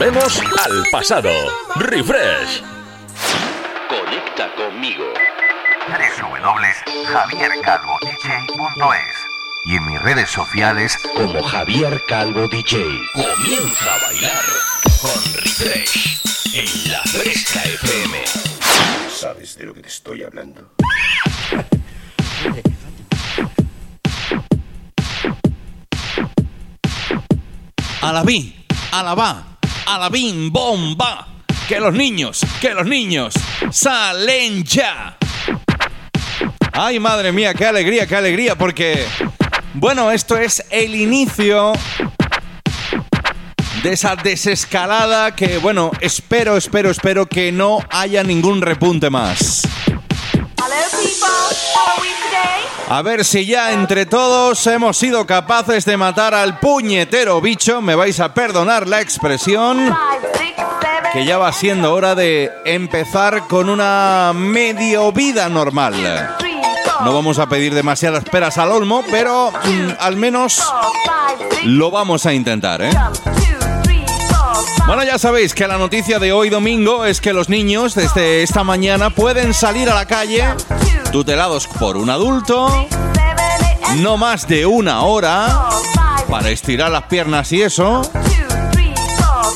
Volvemos al pasado. Refresh. Conecta conmigo. www.javiercalvodj.es y en mis redes sociales como Javier Calvo DJ. Comienza a bailar con Refresh en la Fresca FM. ¿Sabes de lo que te estoy hablando? Alabí, alabá, alabín, bomba. Que los niños, que los niños salen ya. Ay, madre mía, qué alegría, qué alegría, porque, bueno, esto es el inicio de esa desescalada que, bueno, espero, espero, espero que no haya ningún repunte más. A ver si ya entre todos hemos sido capaces de matar al puñetero bicho, me vais a perdonar la expresión, que ya va siendo hora de empezar con una medio vida normal. No vamos a pedir demasiadas peras al olmo, pero mm, al menos lo vamos a intentar, ¿eh? Bueno, ya sabéis que la noticia de hoy domingo es que los niños desde esta mañana pueden salir a la calle tutelados por un adulto, no más de una hora para estirar las piernas y eso,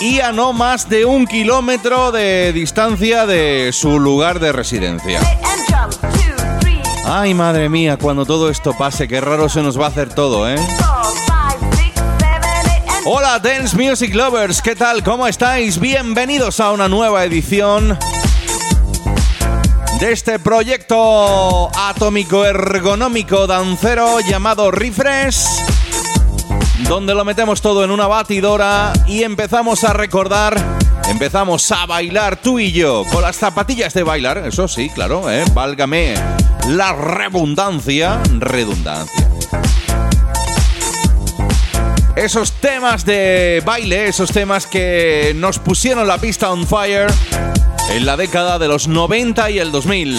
y a no más de un kilómetro de distancia de su lugar de residencia. Ay, madre mía, cuando todo esto pase, qué raro se nos va a hacer todo, ¿eh? Hola Dance Music Lovers, ¿qué tal? ¿Cómo estáis? Bienvenidos a una nueva edición de este proyecto atómico ergonómico dancero llamado Refresh, donde lo metemos todo en una batidora y empezamos a recordar, empezamos a bailar tú y yo con las zapatillas de bailar, eso sí, claro, ¿eh? válgame la redundancia, redundancia esos temas de baile, esos temas que nos pusieron la pista on fire en la década de los 90 y el 2000.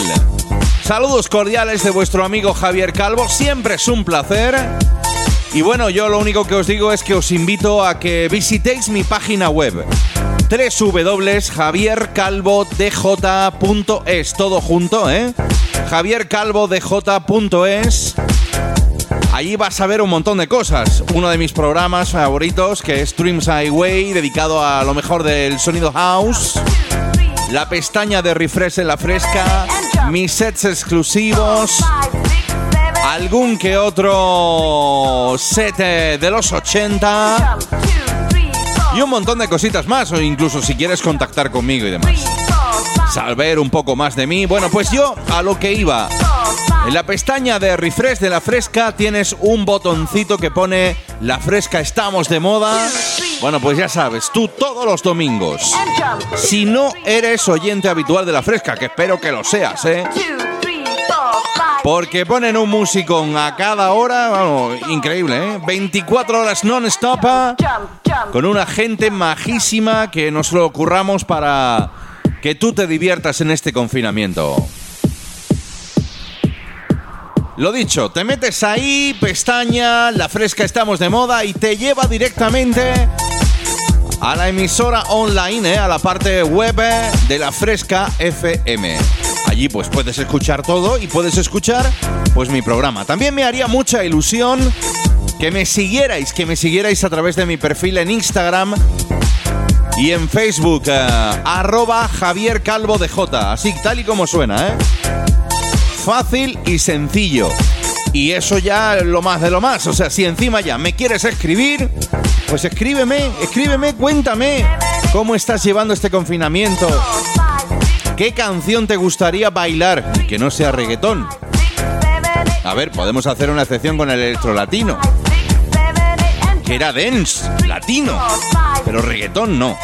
Saludos cordiales de vuestro amigo Javier Calvo, siempre es un placer. Y bueno, yo lo único que os digo es que os invito a que visitéis mi página web www.javiercalvodj.es, todo junto, ¿eh? javiercalvodj.es Allí vas a ver un montón de cosas. Uno de mis programas favoritos, que es Dreams Highway, dedicado a lo mejor del sonido house. La pestaña de refresh en la fresca. Mis sets exclusivos. Algún que otro set eh, de los 80. Y un montón de cositas más, o incluso si quieres contactar conmigo y demás. Saber un poco más de mí. Bueno, pues yo a lo que iba. En la pestaña de refresh de la fresca tienes un botoncito que pone La fresca estamos de moda. Bueno, pues ya sabes, tú todos los domingos. Si no eres oyente habitual de la fresca, que espero que lo seas, ¿eh? Porque ponen un músico a cada hora, vamos, increíble, ¿eh? 24 horas non-stop con una gente majísima que nos lo ocurramos para que tú te diviertas en este confinamiento. Lo dicho, te metes ahí, pestaña, la fresca estamos de moda y te lleva directamente a la emisora online, eh, a la parte web de la fresca FM. Allí pues puedes escuchar todo y puedes escuchar pues mi programa. También me haría mucha ilusión que me siguierais, que me siguierais a través de mi perfil en Instagram y en Facebook, eh, arroba Javier Calvo de J, así tal y como suena, ¿eh? Fácil y sencillo. Y eso ya lo más de lo más. O sea, si encima ya me quieres escribir, pues escríbeme, escríbeme, cuéntame cómo estás llevando este confinamiento. ¿Qué canción te gustaría bailar? Que no sea reggaetón. A ver, podemos hacer una excepción con el electro latino. Que era dance, latino. Pero reggaetón no.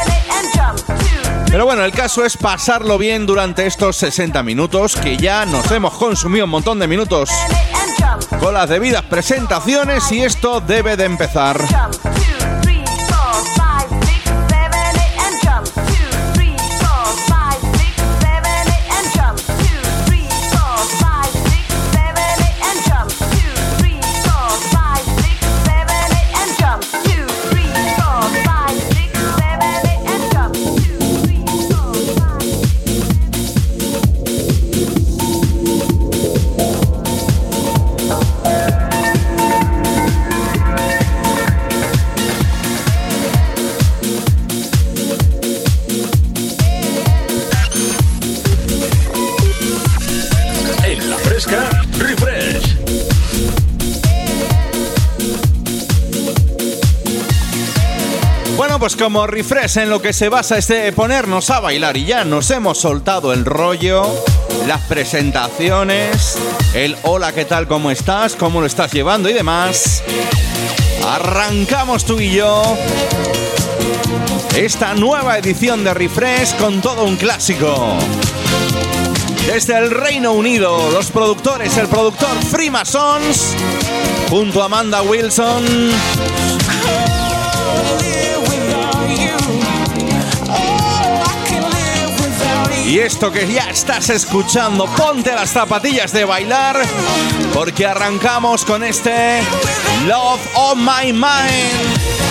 Pero bueno, el caso es pasarlo bien durante estos 60 minutos, que ya nos hemos consumido un montón de minutos con las debidas presentaciones y esto debe de empezar. Como refresh en lo que se basa este ponernos a bailar y ya nos hemos soltado el rollo, las presentaciones, el hola, ¿qué tal? ¿Cómo estás? ¿Cómo lo estás llevando? Y demás. Arrancamos tú y yo esta nueva edición de Refresh con todo un clásico. Desde el Reino Unido, los productores, el productor Freemasons, junto a Amanda Wilson. Y esto que ya estás escuchando, ponte las zapatillas de bailar, porque arrancamos con este Love on My Mind.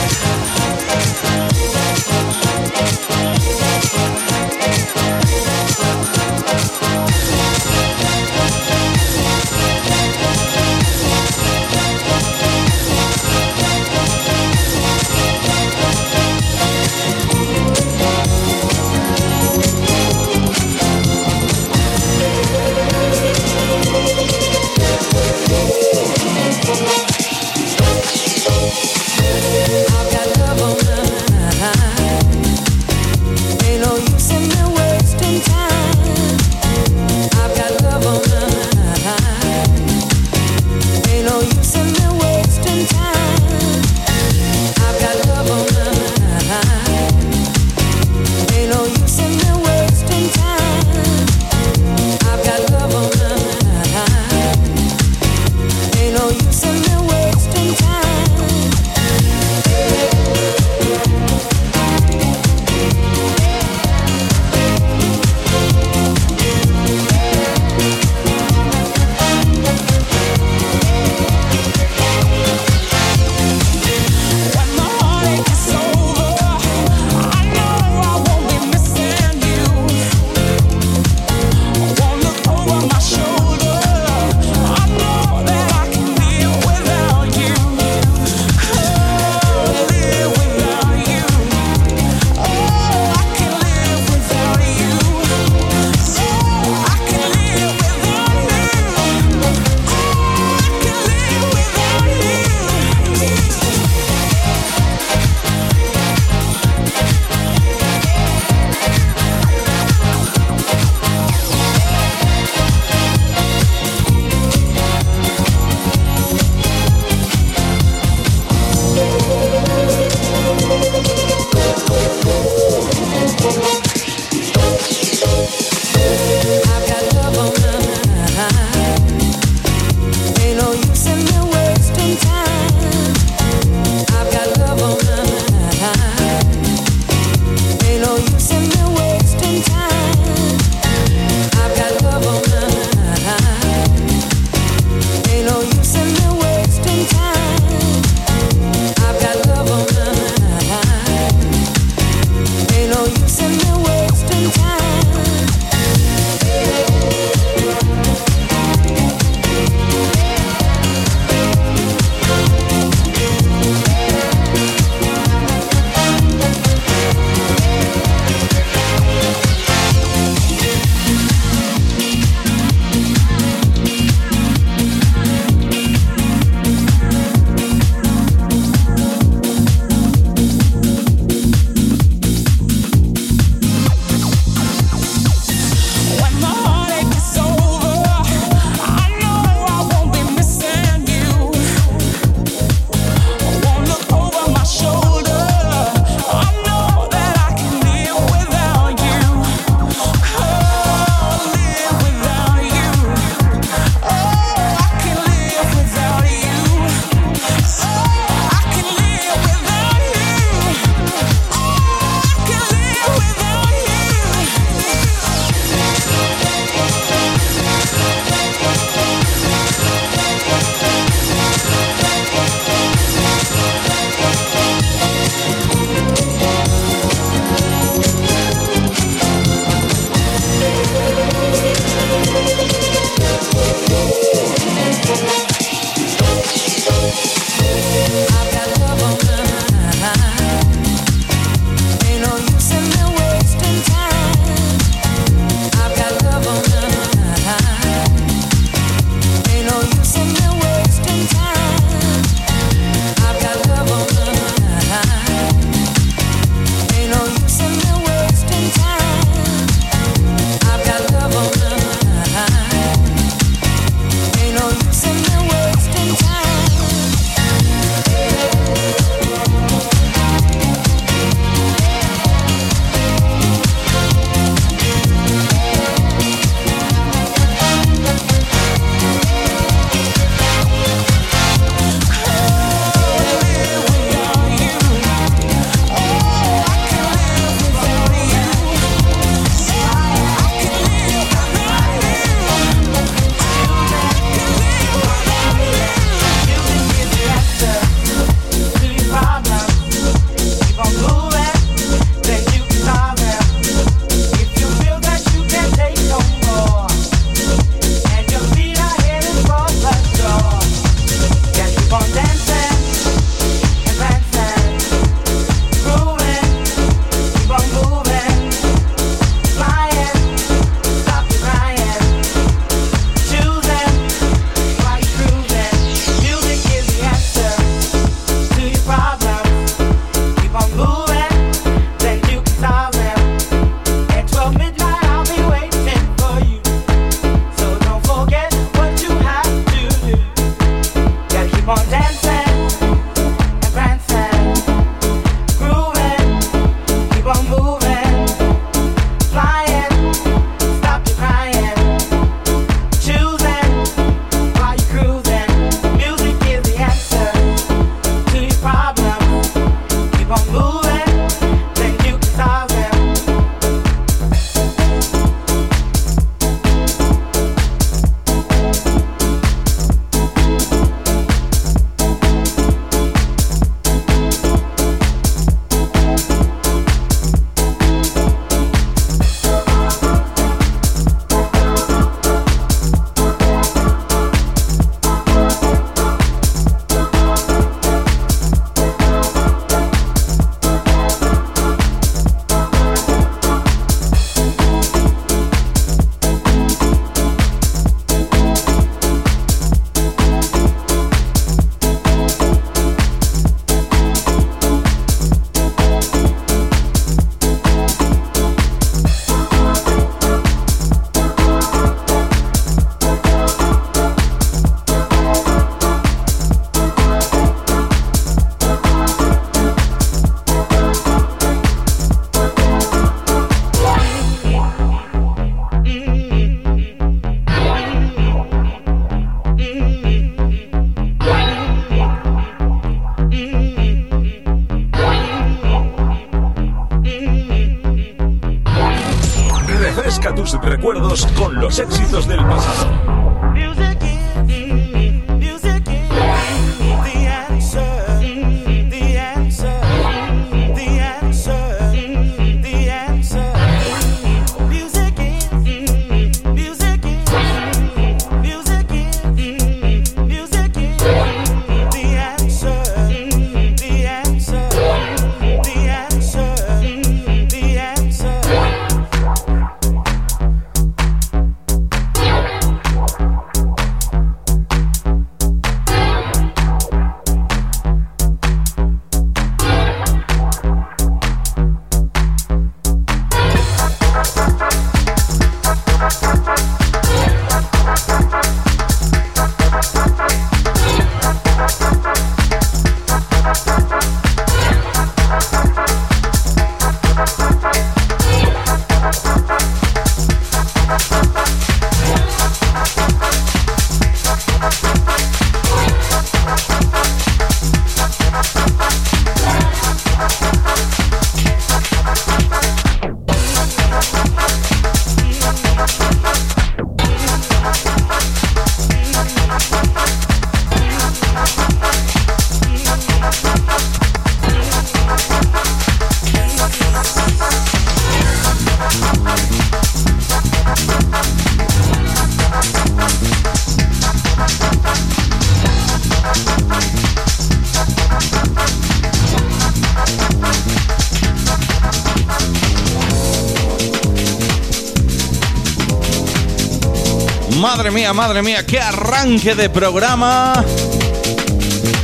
Madre mía, qué arranque de programa.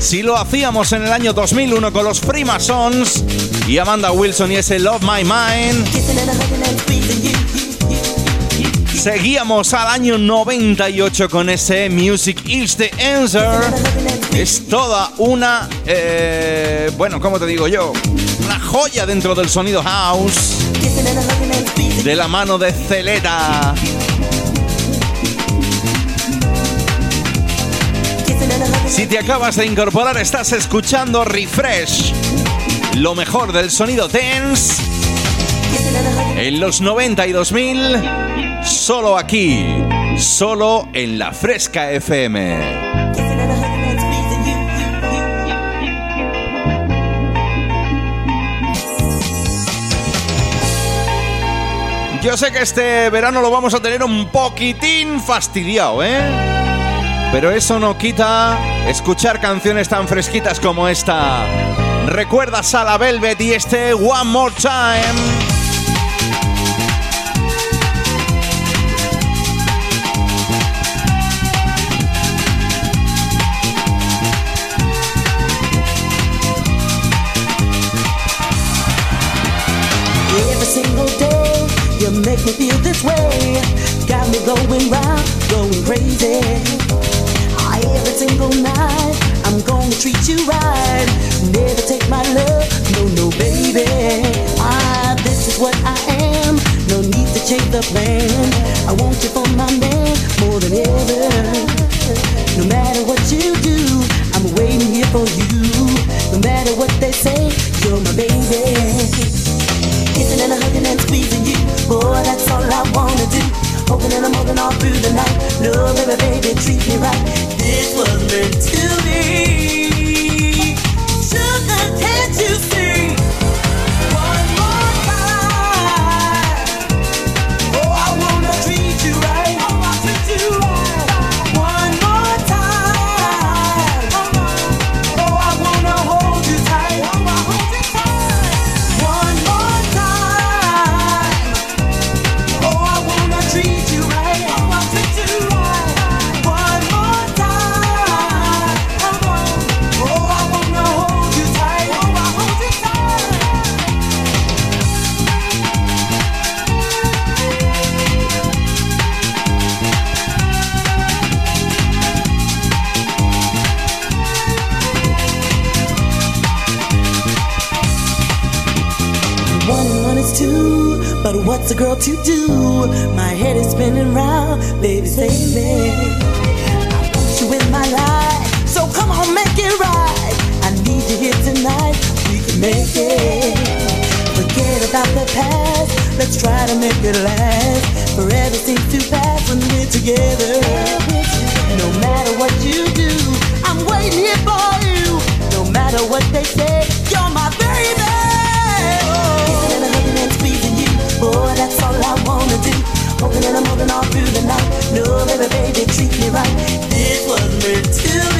Si lo hacíamos en el año 2001 con los Primasons y Amanda Wilson y ese Love My Mind. Seguíamos al año 98 con ese Music is the Answer. Es toda una, eh, bueno, ¿cómo te digo yo? Una joya dentro del sonido house. De la mano de Celeta. Si te acabas de incorporar, estás escuchando Refresh, lo mejor del sonido dance en los 90 y 2000, solo aquí, solo en la Fresca FM. Yo sé que este verano lo vamos a tener un poquitín fastidiado, ¿eh? Pero eso no quita escuchar canciones tan fresquitas como esta. ¿Recuerdas a la Velvet y este One More Time? You make me feel this way. Got me going round, going crazy. The plan. I want you for my man more than ever. No matter what you do, I'm waiting here for you. No matter what they say, you're my baby. Kissing and hugging and squeezing you, boy, that's all I wanna do. Hoping and I'm holding all through the night. No, baby, baby, treat me right. What's a girl to do? My head is spinning round, baby, save me. I want you in my life, so come on, make it right. I need you here tonight, we can make it. Forget about the past Let's try to make it last. Forever seems to pass when we're together. No matter what you do, I'm waiting here for you. No matter what they say, treat me right. This was meant to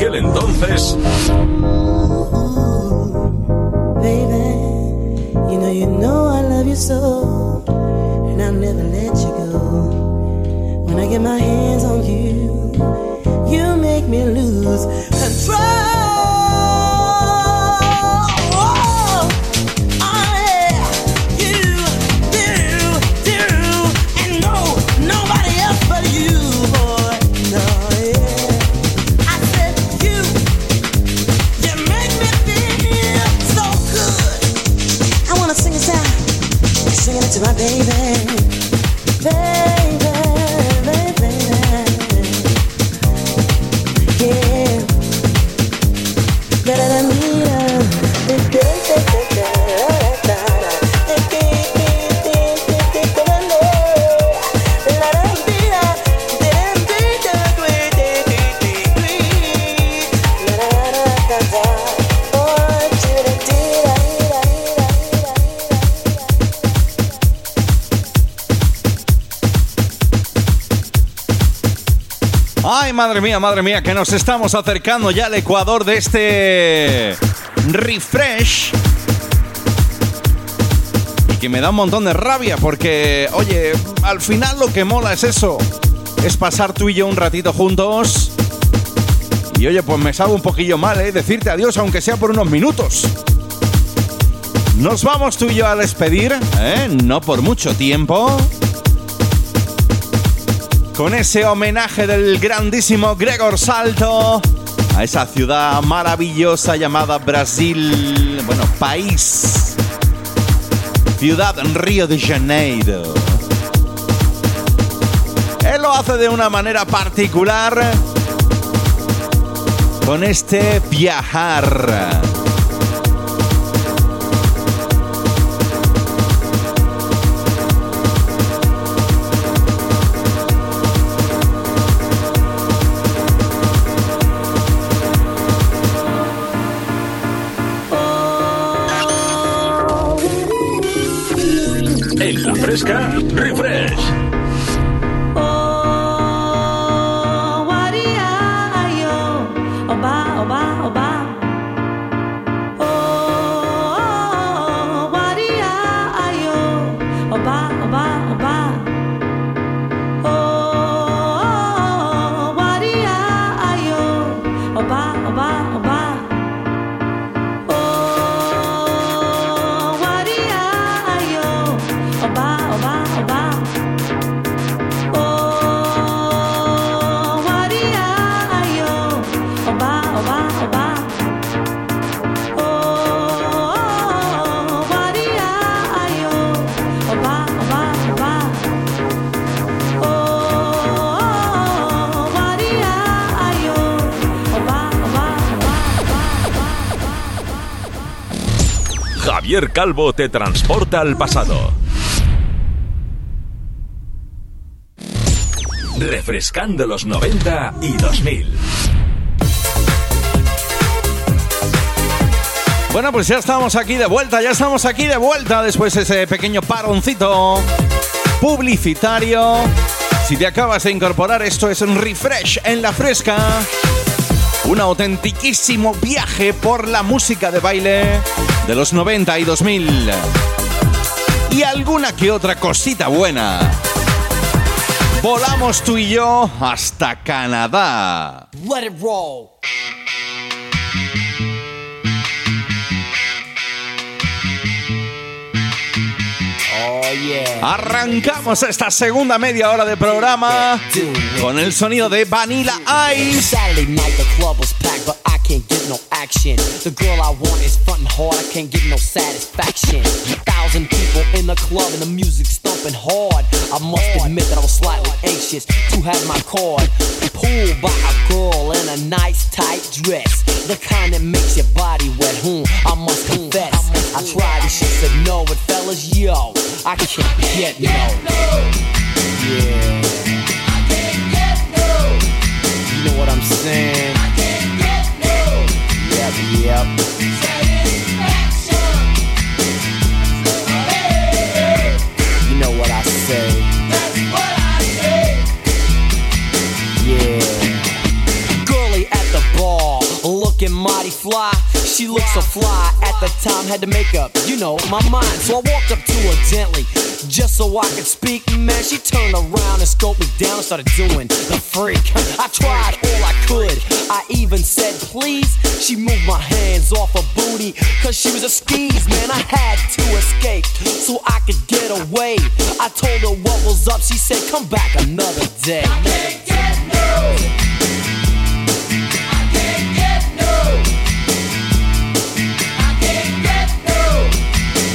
aquel entonces Baby, you know, you know I love you so, and I'll never let you go. When I get my hands on you, you make me lose madre mía, madre mía, que nos estamos acercando ya al ecuador de este refresh. Y que me da un montón de rabia porque, oye, al final lo que mola es eso. Es pasar tú y yo un ratito juntos. Y oye, pues me sabe un poquillo mal, ¿eh? Decirte adiós aunque sea por unos minutos. Nos vamos tú y yo a despedir, ¿eh? No por mucho tiempo con ese homenaje del grandísimo Gregor Salto a esa ciudad maravillosa llamada Brasil, bueno, país, ciudad Río de Janeiro. Él lo hace de una manera particular con este viajar. Fresca Refresh. Javier Calvo te transporta al pasado. Refrescando los 90 y 2000. Bueno, pues ya estamos aquí de vuelta, ya estamos aquí de vuelta después de ese pequeño paroncito publicitario. Si te acabas de incorporar, esto es un refresh en la fresca. Un autentiquísimo viaje por la música de baile de los 90 y 2000. y alguna que otra cosita buena. Volamos tú y yo hasta Canadá. Let it roll. Arrancamos esta segunda media hora de programa con el sonido de Vanilla Ice. Can't get no action. The girl I want is frontin' hard, I can't get no satisfaction. Thousand people in the club and the music's thumping hard. I must admit that I was slightly anxious to have my card pulled by a girl in a nice tight dress, the kind that makes your body wet. Hmm, I must confess, I tried and she said no, but fellas, yo, I can't get no. Yeah. Had to make up, you know, my mind. So I walked up to her gently, just so I could speak. Man, she turned around and scoped me down and started doing the freak. I tried all I could, I even said please. She moved my hands off her booty, cause she was a skis, man. I had to escape so I could get away. I told her what was up, she said, come back another day.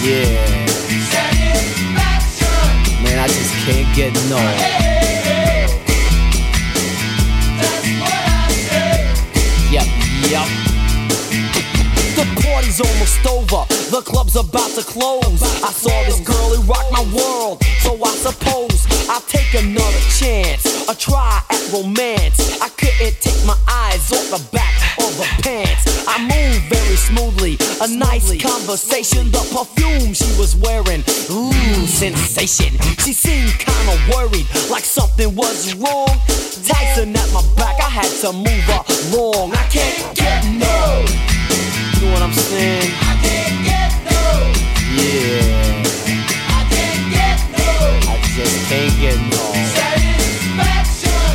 Yeah. Man, I just can't get no. Party's almost over. The club's about to close. I saw this girl who rocked my world. So I suppose I'll take another chance. A try at romance. I couldn't take my eyes off the back of her pants. I moved very smoothly. A nice conversation. The perfume she was wearing. Ooh, sensation. She seemed kinda worried, like something was wrong. Tyson at my back, I had to move along. I can't get no. Know what I'm saying? I can't get no. Yeah. I can't get no. I just can't get no. Satisfaction.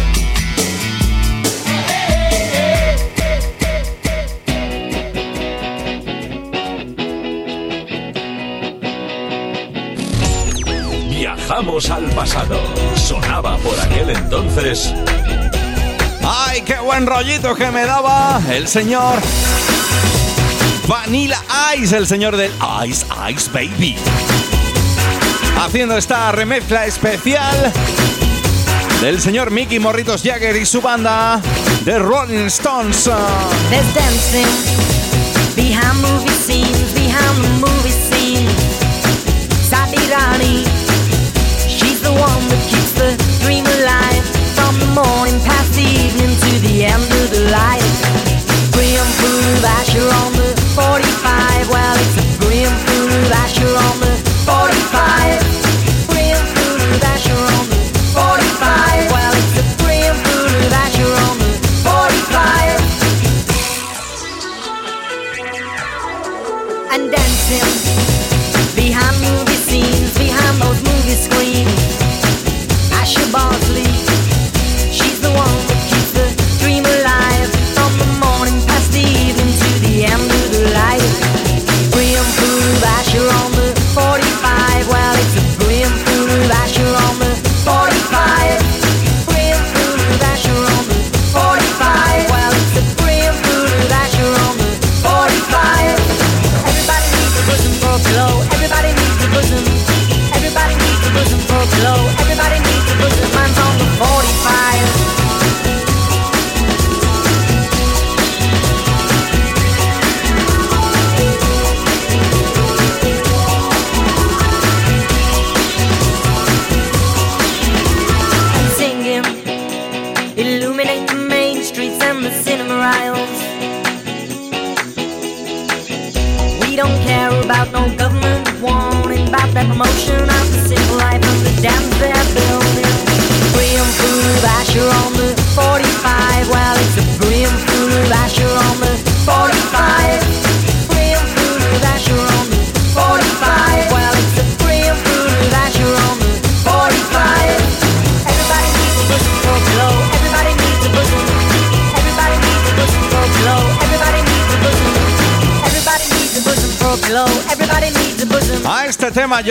Viajamos al pasado. Sonaba por aquel entonces. ¡Ay, qué buen rollito que me daba el señor Vanilla Ice, el señor del Ice Ice Baby! Haciendo esta remezcla especial del señor Mickey Morritos Jagger y su banda The Rolling Stones. There's dancing behind movie scenes, behind the movie scene. Sabirani, she's the one that keeps the dream alive from the morning past the evening to the end of the light. Grim food Asher on the 45. Well, it's a grim food Asher on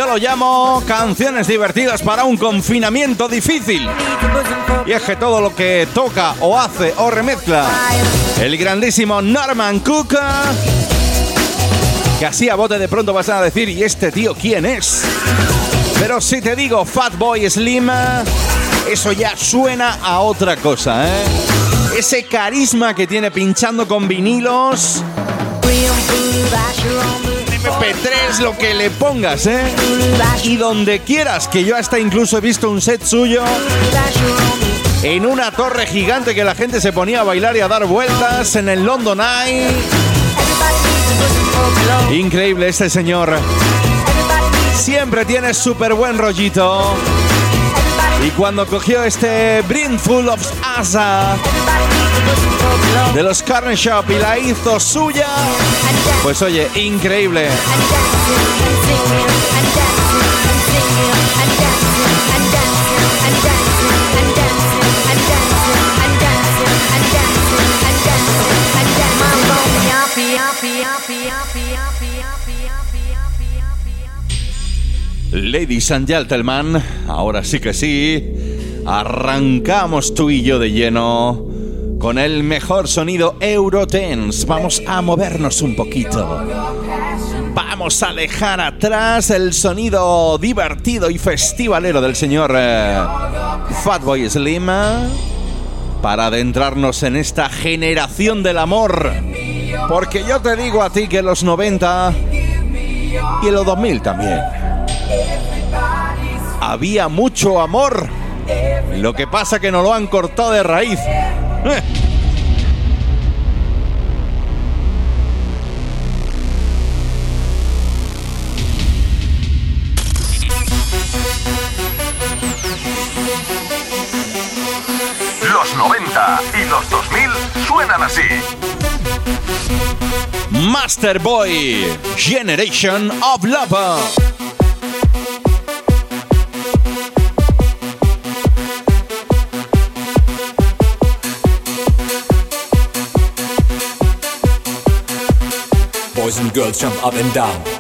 lo llamo canciones divertidas para un confinamiento difícil. Y es que todo lo que toca o hace o remezcla el grandísimo Norman Cook, que así a bote de pronto vas a decir, ¿y este tío quién es? Pero si te digo Fatboy Slim, eso ya suena a otra cosa, ¿eh? Ese carisma que tiene pinchando con vinilos, Graham Food, Asher on the MP3, lo que le pongas, ¿eh? Y donde quieras, que yo hasta incluso he visto un set suyo en una torre gigante que la gente se ponía a bailar y a dar vueltas en el London Eye. Increíble este señor. Siempre tiene súper buen rollito. Y cuando cogió este Brimful of Asa de los Carne Shop y la hizo suya. Pues oye, increíble. Ladies and gentlemen, ahora sí que sí, arrancamos tú y yo de lleno con el mejor sonido Eurotense. Vamos a movernos un poquito. Vamos a dejar atrás el sonido divertido y festivalero del señor eh, Fatboy Slim para adentrarnos en esta generación del amor. Porque yo te digo a ti que los 90 y los 2000 también había mucho amor. Lo que pasa que no lo han cortado de raíz. Los 90 y los 2000 suenan así. Master Boy Generation of Love. Boys and girls jump up and down.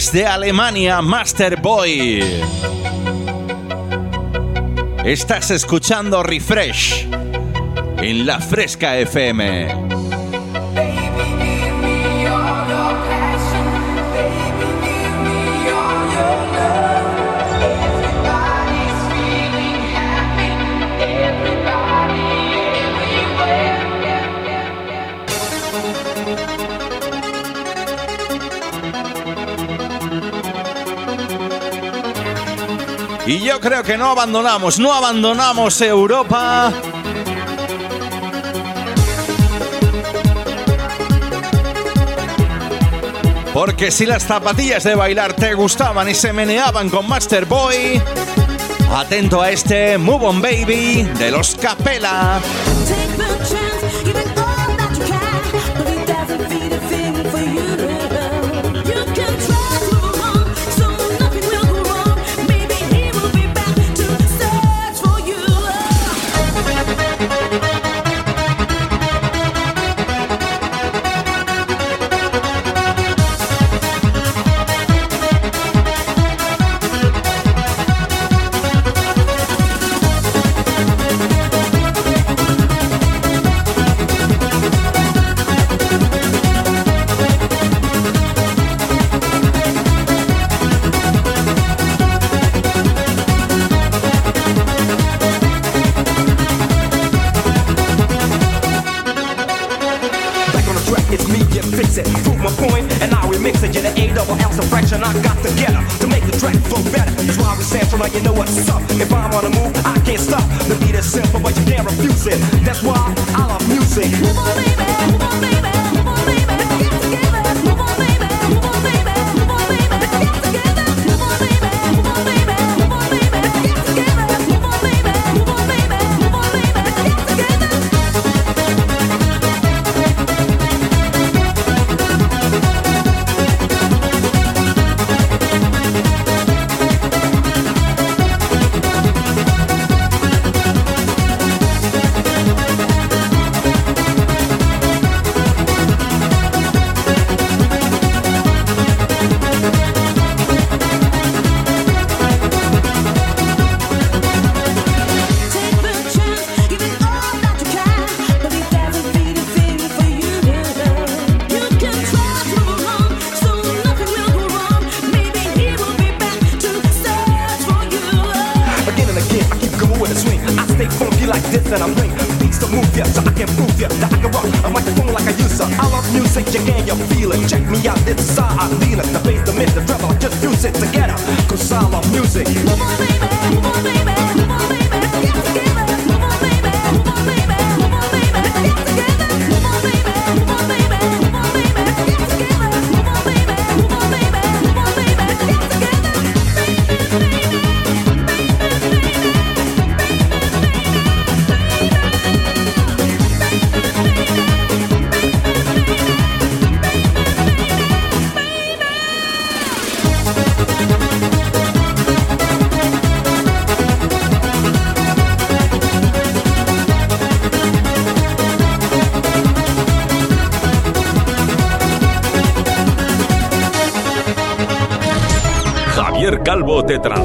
Desde Alemania, Master Boy. Estás escuchando Refresh en la Fresca FM. Y yo creo que no abandonamos, no abandonamos Europa. Porque si las zapatillas de bailar te gustaban y se meneaban con Master Boy, atento a este Move On Baby de los Capela.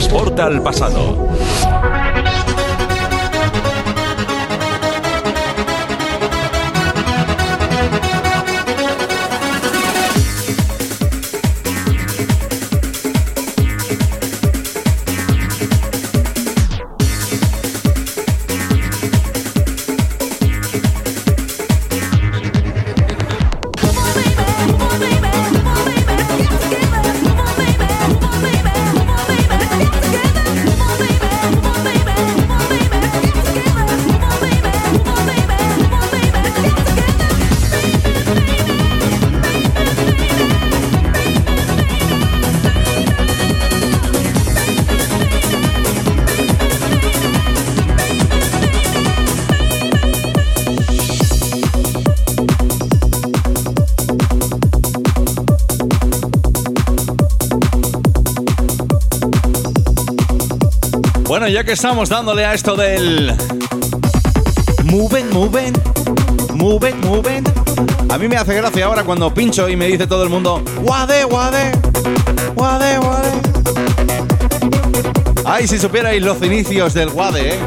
Transporta al pasado. Ya que estamos dándole a esto del. Move it, move it. A mí me hace gracia ahora cuando pincho y me dice todo el mundo, guade, guade, guade, guade. Ay, si supierais los inicios del guade, ¿eh?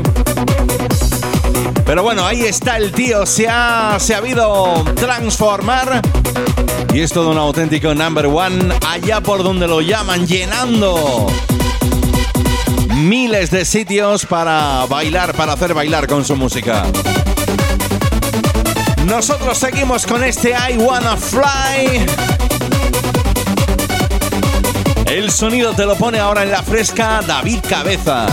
Pero bueno, ahí está el tío, se ha sabido transformar y es todo un auténtico number one allá por donde lo llaman, llenando miles de sitios para bailar, para hacer bailar con su música. Nosotros seguimos con este I Wanna Fly. El sonido te lo pone ahora en la fresca David Cabeza.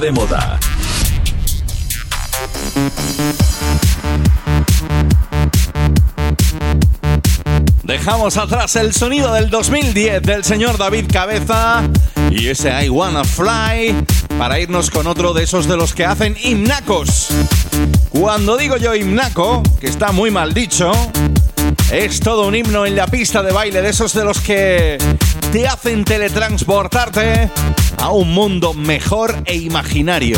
De moda. Dejamos atrás el sonido del 2010 del señor David Cabeza y ese I Wanna Fly para irnos con otro de esos de los que hacen himnacos. Cuando digo yo himnaco, que está muy mal dicho, es todo un himno en la pista de baile de esos de los que te hacen teletransportarte a un mundo mejor e imaginario.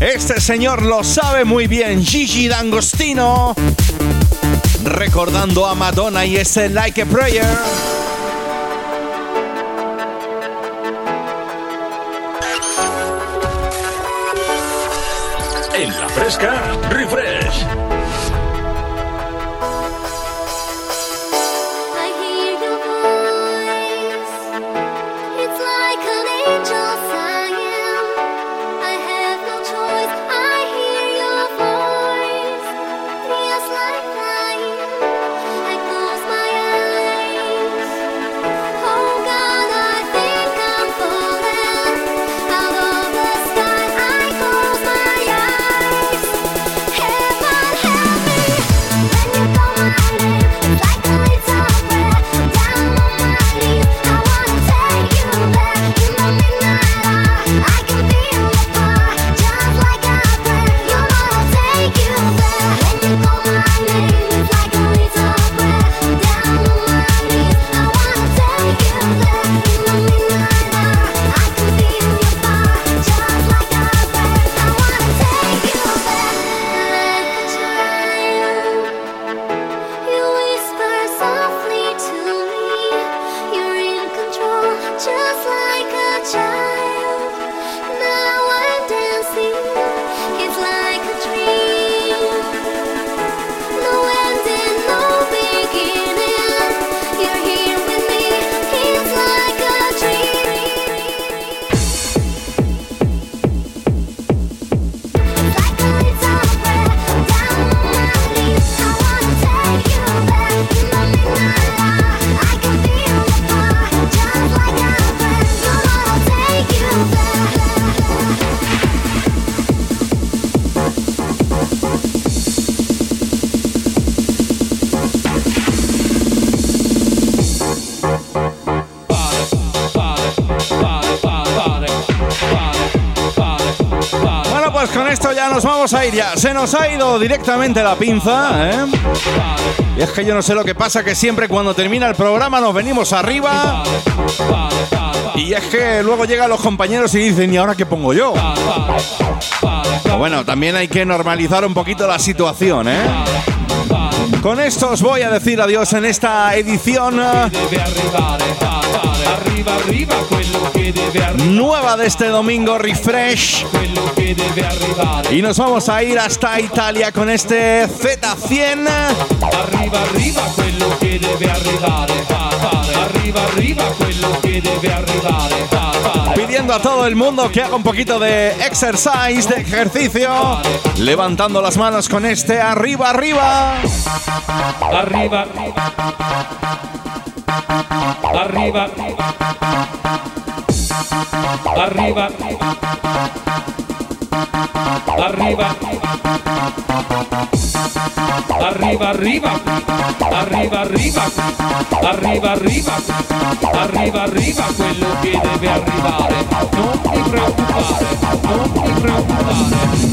Este señor lo sabe muy bien, Gigi D'Angostino, recordando a Madonna y ese Like a Prayer. En la fresca, refresh. Vamos a ir ya. Se nos ha ido directamente la pinza, ¿eh? Y es que yo no sé lo que pasa, que siempre cuando termina el programa nos venimos arriba. Y es que luego llegan los compañeros y dicen, ¿y ahora qué pongo yo? Bueno, también hay que normalizar un poquito la situación, ¿eh? Con esto os voy a decir adiós en esta edición nueva de este domingo Refresh. Y nos vamos a ir hasta Italia con este Z100. Arriba, arriba, quello che deve arrivare. Arriba, arriba, quello che deve arrivare. Pidiendo a todo el mundo que haga un poquito de exercise, de ejercicio. Levantando las manos con este arriba, arriba. Arriba. Arriba. Arriba. Arriba. Arriba, arriba. Arriba, arriba. Arriba, arriba. Arriba, arriba, quello che deve arrivare. Non ti preoccupare, non ti preoccupare.